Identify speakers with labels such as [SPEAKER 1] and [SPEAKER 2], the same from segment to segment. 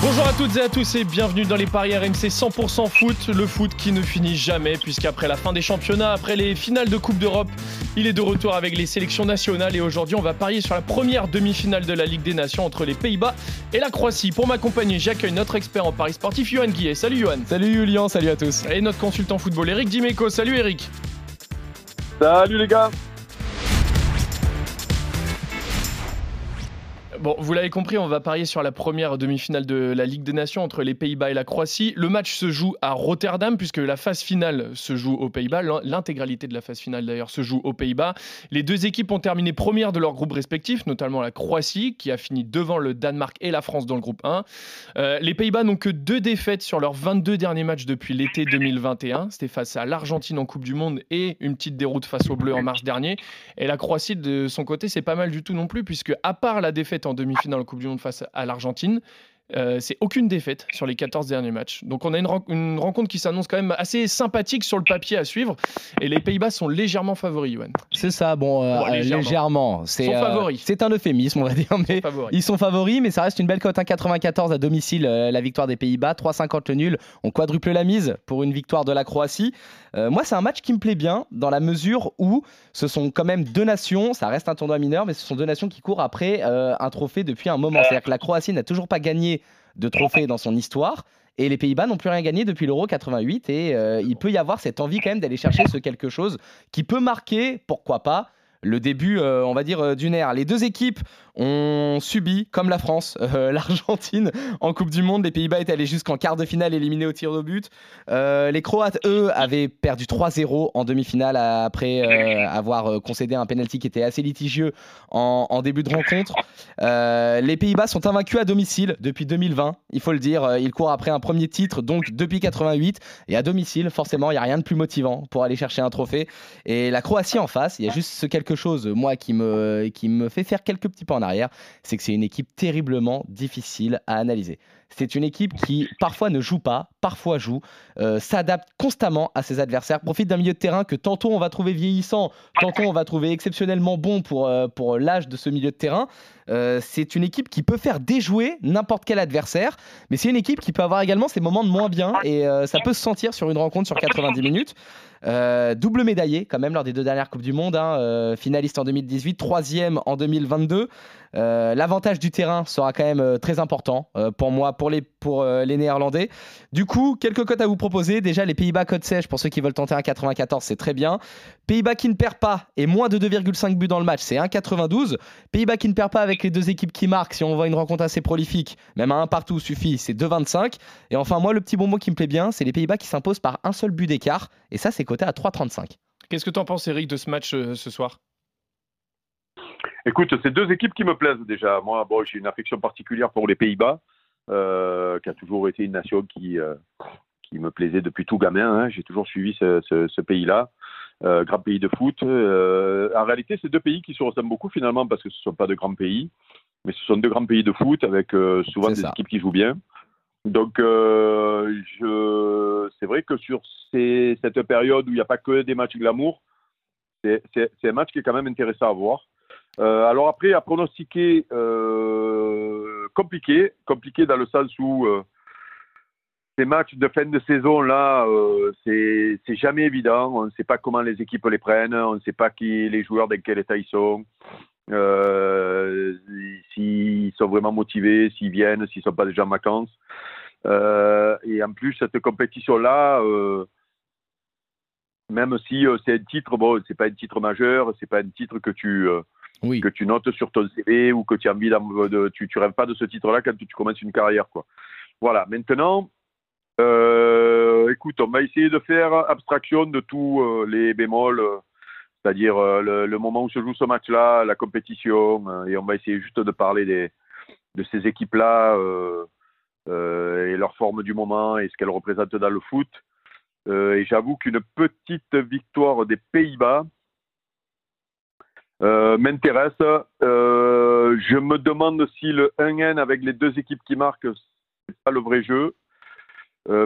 [SPEAKER 1] Bonjour à toutes et à tous et bienvenue dans les paris RMC 100% foot, le foot qui ne finit jamais puisqu'après la fin des championnats, après les finales de Coupe d'Europe, il est de retour avec les sélections nationales et aujourd'hui on va parier sur la première demi-finale de la Ligue des Nations entre les Pays-Bas et la Croatie. Pour m'accompagner, j'accueille notre expert en paris sportif, Johan Guillet. Salut Johan.
[SPEAKER 2] Salut Julien, salut à tous.
[SPEAKER 1] Et notre consultant football, Eric Dimeco. Salut Eric.
[SPEAKER 3] Salut les gars.
[SPEAKER 1] Bon, vous l'avez compris, on va parier sur la première demi-finale de la Ligue des Nations entre les Pays-Bas et la Croatie. Le match se joue à Rotterdam puisque la phase finale se joue aux Pays-Bas. L'intégralité de la phase finale d'ailleurs se joue aux Pays-Bas. Les deux équipes ont terminé première de leur groupe respectif, notamment la Croatie qui a fini devant le Danemark et la France dans le groupe 1. Euh, les Pays-Bas n'ont que deux défaites sur leurs 22 derniers matchs depuis l'été 2021. C'était face à l'Argentine en Coupe du Monde et une petite déroute face aux Bleus en mars dernier. Et la Croatie de son côté, c'est pas mal du tout non plus puisque à part la défaite en demi-finale en Coupe du Monde face à l'Argentine. Euh, c'est aucune défaite sur les 14 derniers matchs. Donc on a une, rencontre qui s'annonce quand même assez sympathique sur le papier à suivre. Et les Pays-Bas sont légèrement favoris, Yoann.
[SPEAKER 2] C'est ça, bon, euh, légèrement. C'est
[SPEAKER 1] euh,
[SPEAKER 2] c'est un euphémisme, on va dire. Mais ils sont favoris, mais ça reste une belle cote. 1,94 à domicile, la victoire des Pays-Bas. 3,50 le nul. On quadruple la mise pour une victoire de la Croatie. moi, c'est un match qui me plaît bien dans la mesure où ce sont quand même deux nations. Ça reste un tournoi mineur, mais ce sont deux nations qui courent après un trophée depuis un moment. C'est-à-dire que la Croatie n'a toujours pas gagné de trophées dans son histoire. Et les Pays-Bas n'ont plus rien gagné depuis l'Euro 88. Et euh, il peut y avoir cette envie quand même d'aller chercher ce quelque chose qui peut marquer, pourquoi pas, le début, euh, on va dire, euh, d'une ère. Les deux équipes ont subi, comme la France, euh, l'Argentine en Coupe du Monde. Les Pays-Bas étaient allés jusqu'en quart de finale éliminés au tir de but. les Croates, eux, avaient perdu 3-0 en demi-finale après avoir concédé un penalty qui était assez litigieux en, début de rencontre. les Pays-Bas sont invaincus à domicile depuis 2020, il faut le dire. Ils courent après un premier titre, donc depuis 88. Et à domicile, forcément, il n'y a rien de plus motivant pour aller chercher un trophée. Et la Croatie en face, il y a juste ce quelque chose, moi, qui me, qui me fait faire quelques petits pas en arrière, c'est que c'est une équipe terriblement difficile à analyser. C'est une équipe qui parfois ne joue pas, parfois joue, euh, s'adapte constamment à ses adversaires, profite d'un milieu de terrain que tantôt on va trouver vieillissant, tantôt on va trouver exceptionnellement bon pour, euh, pour l'âge de ce milieu de terrain. Euh, c'est une équipe qui peut faire déjouer n'importe quel adversaire, mais c'est une équipe qui peut avoir également ses moments de moins bien et ça peut se sentir sur une rencontre sur 90 minutes. Double médaillé quand même lors des deux dernières Coupes du Monde, hein, finaliste en 2018, troisième en 2022. Euh, l'avantage du terrain sera quand même très important pour moi, pour les, Néerlandais. Du coup, quelques cotes à vous proposer. Déjà, les Pays-Bas cote sèche pour ceux qui veulent tenter un 94, c'est très bien. Pays-Bas qui ne perd pas et moins de 2,5 buts dans le match, c'est 1,92. Pays-Bas qui ne perd pas avec les deux équipes qui marquent, si on voit une rencontre assez prolifique, même un partout suffit, c'est 2,25. Et enfin, moi, le petit bonbon qui me plaît bien, c'est les Pays-Bas qui s'imposent par un seul but d'écart. Et ça, c'est coté à 3,35.
[SPEAKER 1] Qu'est-ce que tu en penses, Eric, de ce match euh, ce soir?
[SPEAKER 3] Écoute, c'est deux équipes qui me plaisent déjà. Moi, bon, j'ai une affection particulière pour les Pays-Bas, euh, qui a toujours été une nation qui, euh, qui me plaisait depuis tout gamin. Hein. J'ai toujours suivi ce, pays-là. grand pays de foot. en réalité, c'est deux pays qui se ressemblent beaucoup finalement parce que ce ne sont pas de grands pays, mais ce sont deux grands pays de foot avec souvent des équipes qui jouent bien. Donc, euh, je, c'est vrai que sur ces, cette période où il n'y a pas que des matchs glamour, c'est un match qui est quand même intéressant à voir. Euh, alors après, à pronostiquer, euh, compliqué, compliqué dans le sens où euh, ces matchs de fin de saison là, euh, c'est, jamais évident. On ne sait pas comment les équipes les prennent, on ne sait pas qui les joueurs dans quel état ils sont. S'ils sont vraiment motivés, s'ils viennent, s'ils ne sont pas déjà en vacances. Et en plus, cette compétition-là, euh, même si c'est un titre, bon, c'est pas un titre majeur, c'est pas un titre que tu, que tu notes sur ton CV ou que tu as envie de, tu, tu rêves pas de ce titre-là quand tu, commences une carrière, quoi. Voilà. Maintenant, écoute, on va essayer de faire abstraction de tous les bémols c'est-à-dire le, le, moment où se joue ce match-là, la compétition, et on va essayer juste de parler des, de ces équipes-là euh, euh, et leur forme du moment et ce qu'elles représentent dans le foot. Euh, et j'avoue qu'une petite victoire des Pays-Bas, m'intéresse. je me demande si le 1N avec les deux équipes qui marquent, c'est pas le vrai jeu.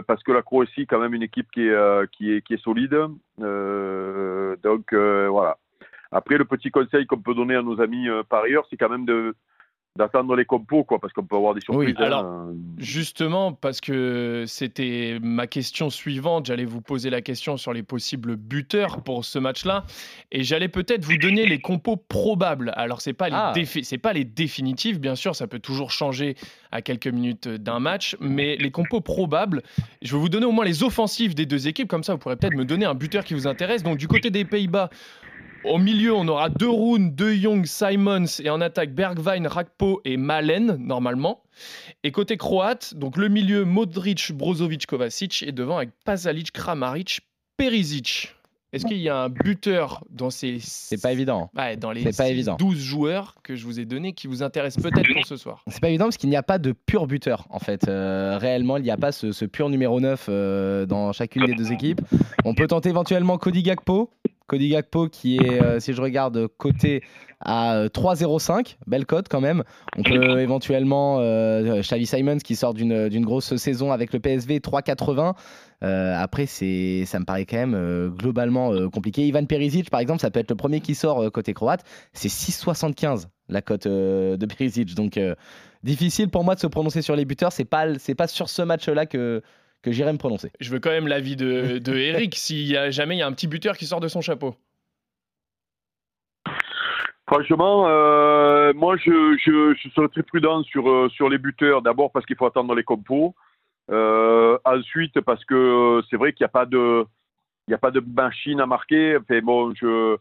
[SPEAKER 3] parce que la Croatie, quand même, une équipe qui est, qui est, qui est solide. donc voilà. Après, le petit conseil qu'on peut donner à nos amis par ailleurs, c'est quand même de, d'attendre les compos, quoi, parce qu'on peut avoir des surprises.
[SPEAKER 1] Oui, alors, hein. justement, parce que c'était ma question suivante, j'allais vous poser la question sur les possibles buteurs pour ce match-là, et j'allais peut-être vous donner les compos probables. Alors, c'est pas les ah. c'est pas les définitifs, bien sûr, ça peut toujours changer à quelques minutes d'un match, mais les compos probables, je vais vous donner au moins les offensives des deux équipes, comme ça, vous pourrez peut-être me donner un buteur qui vous intéresse. Donc, du côté des Pays-Bas, au milieu, on aura De Roon, De Jong, Simons et en attaque Bergwijn, Rakpo et Malen, normalement. Et côté croate, donc le milieu Modric, Brozovic, Kovacic et devant avec Pasalic, Kramaric, Perisic. Est-ce qu'il y a un buteur dans ces.
[SPEAKER 2] C'est pas évident.
[SPEAKER 1] Ouais, dans les pas évident. 12 joueurs que je vous ai donnés qui vous intéressent peut-être pour ce soir?
[SPEAKER 2] C'est pas évident parce qu'il n'y a pas de pur buteur en fait. Euh, réellement, il n'y a pas ce, pur numéro 9 euh, dans chacune des deux équipes. On peut tenter éventuellement Cody Gakpo, Cody Gakpo qui est, euh, si je regarde, coté à 3,05, euh, belle cote quand même. On peut éventuellement euh, Xavi Simons qui sort d'une grosse saison avec le PSV 3,80. après, c'est, ça me paraît quand même globalement compliqué. Ivan Perisic, par exemple, ça peut être le premier qui sort côté croate. C'est 6,75 la cote de Perisic. Donc, difficile pour moi de se prononcer sur les buteurs. C'est pas, c'est pas sur ce match-là que, que j'irai me prononcer.
[SPEAKER 1] Je veux quand même l'avis de, de Eric, s'il y a jamais il y a un petit buteur qui sort de son chapeau.
[SPEAKER 3] Franchement, euh, moi je, je, serais très prudent sur, euh, sur les buteurs. D'abord parce qu'il faut attendre les compos. Euh, ensuite parce que c'est vrai qu'il n'y a pas de il n'y a pas de machine à marquer. Enfin, bon, je ne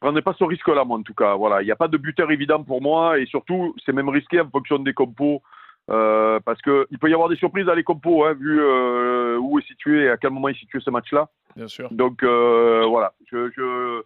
[SPEAKER 3] prendrai pas ce risque-là, moi, en tout cas. Voilà, il n'y a pas de buteur évident pour moi, et surtout, c'est même risqué en fonction des compos. Euh, parce qu'il peut y avoir des surprises à les compos, hein, vu euh, où est situé et à quel moment est situé ce match-là.
[SPEAKER 1] Bien sûr.
[SPEAKER 3] Donc euh, voilà, je, je,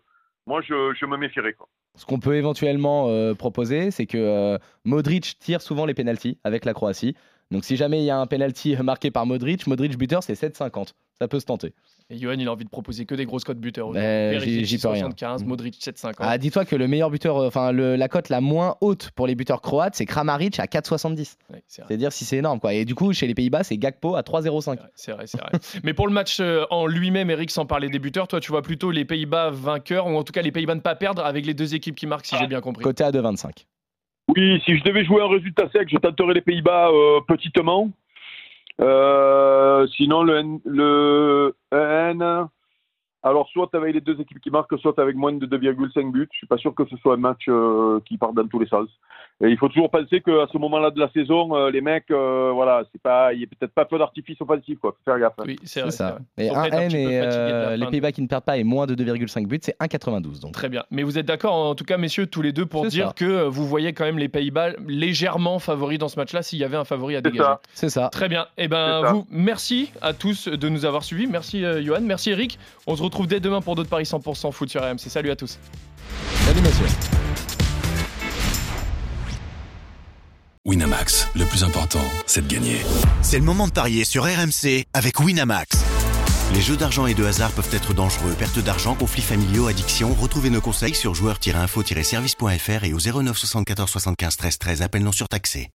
[SPEAKER 3] moi je, je me méfierais. Quoi.
[SPEAKER 2] Ce qu'on peut éventuellement proposer, c'est que Modric tire souvent les pénalties avec la Croatie. Donc si jamais il y a un penalty marqué par Modric, Modric buteur c'est 7,50. Ça peut se tenter.
[SPEAKER 1] Et Johan, il a envie de proposer que des grosses cotes buteurs.
[SPEAKER 2] Ben, j'y peux
[SPEAKER 1] 75, Modric 7,50.
[SPEAKER 2] Ah, dis-toi que le meilleur buteur, euh, enfin la cote la moins haute pour les buteurs croates, c'est Kramaric à 4,70. C'est-à-dire si c'est énorme quoi. Et du coup, chez les Pays-Bas, c'est Gakpo à 3,05.
[SPEAKER 1] C'est vrai, c'est vrai. Mais pour le match euh, en lui-même, Eric, sans parler des buteurs, toi, tu vois plutôt les Pays-Bas vainqueurs ou en tout cas les Pays-Bas ne pas perdre avec les deux équipes qui marquent, si j'ai bien compris.
[SPEAKER 2] Côté à 2,25.
[SPEAKER 3] Si je devais jouer un résultat sec, je tenterais les Pays-Bas euh, petitement. sinon, le, le N, alors, soit avec les deux équipes qui marquent, soit avec moins de 2,5 buts. Je suis pas sûr que ce soit un match euh, qui part dans tous les sens. Et il faut toujours penser qu'à ce moment-là de la saison, euh, les mecs, euh, voilà, c'est pas, il y a peut-être pas peu d'artifice offensif, quoi. Faut faire gaffe.
[SPEAKER 1] Oui, c'est vrai.
[SPEAKER 2] Ça. Et un N et les Pays-Bas qui ne perdent pas et moins de 2,5 buts, c'est 1,92. Donc.
[SPEAKER 1] Très bien. Mais vous êtes d'accord, en tout cas, messieurs, tous les deux, pour dire que vous voyez quand même les Pays-Bas légèrement favoris dans ce match-là, s'il y avait un favori à dégager.
[SPEAKER 2] C'est ça.
[SPEAKER 1] Très bien. Et eh ben, vous, merci à tous de nous avoir suivis. Merci, Johan. Merci, Eric. On se retrouve dès demain pour d'autres paris 100% foot sur RMC. Salut à tous.
[SPEAKER 2] Salut, messieurs.
[SPEAKER 4] Winamax, le plus important, c'est de gagner.
[SPEAKER 5] C'est le moment de parier sur RMC avec Winamax. Les jeux d'argent et de hasard peuvent être dangereux. Perte d'argent, conflits familiaux, addiction. Retrouvez nos conseils sur joueurs-info-service.fr et au 09 74 75 13 13. Appel non surtaxé.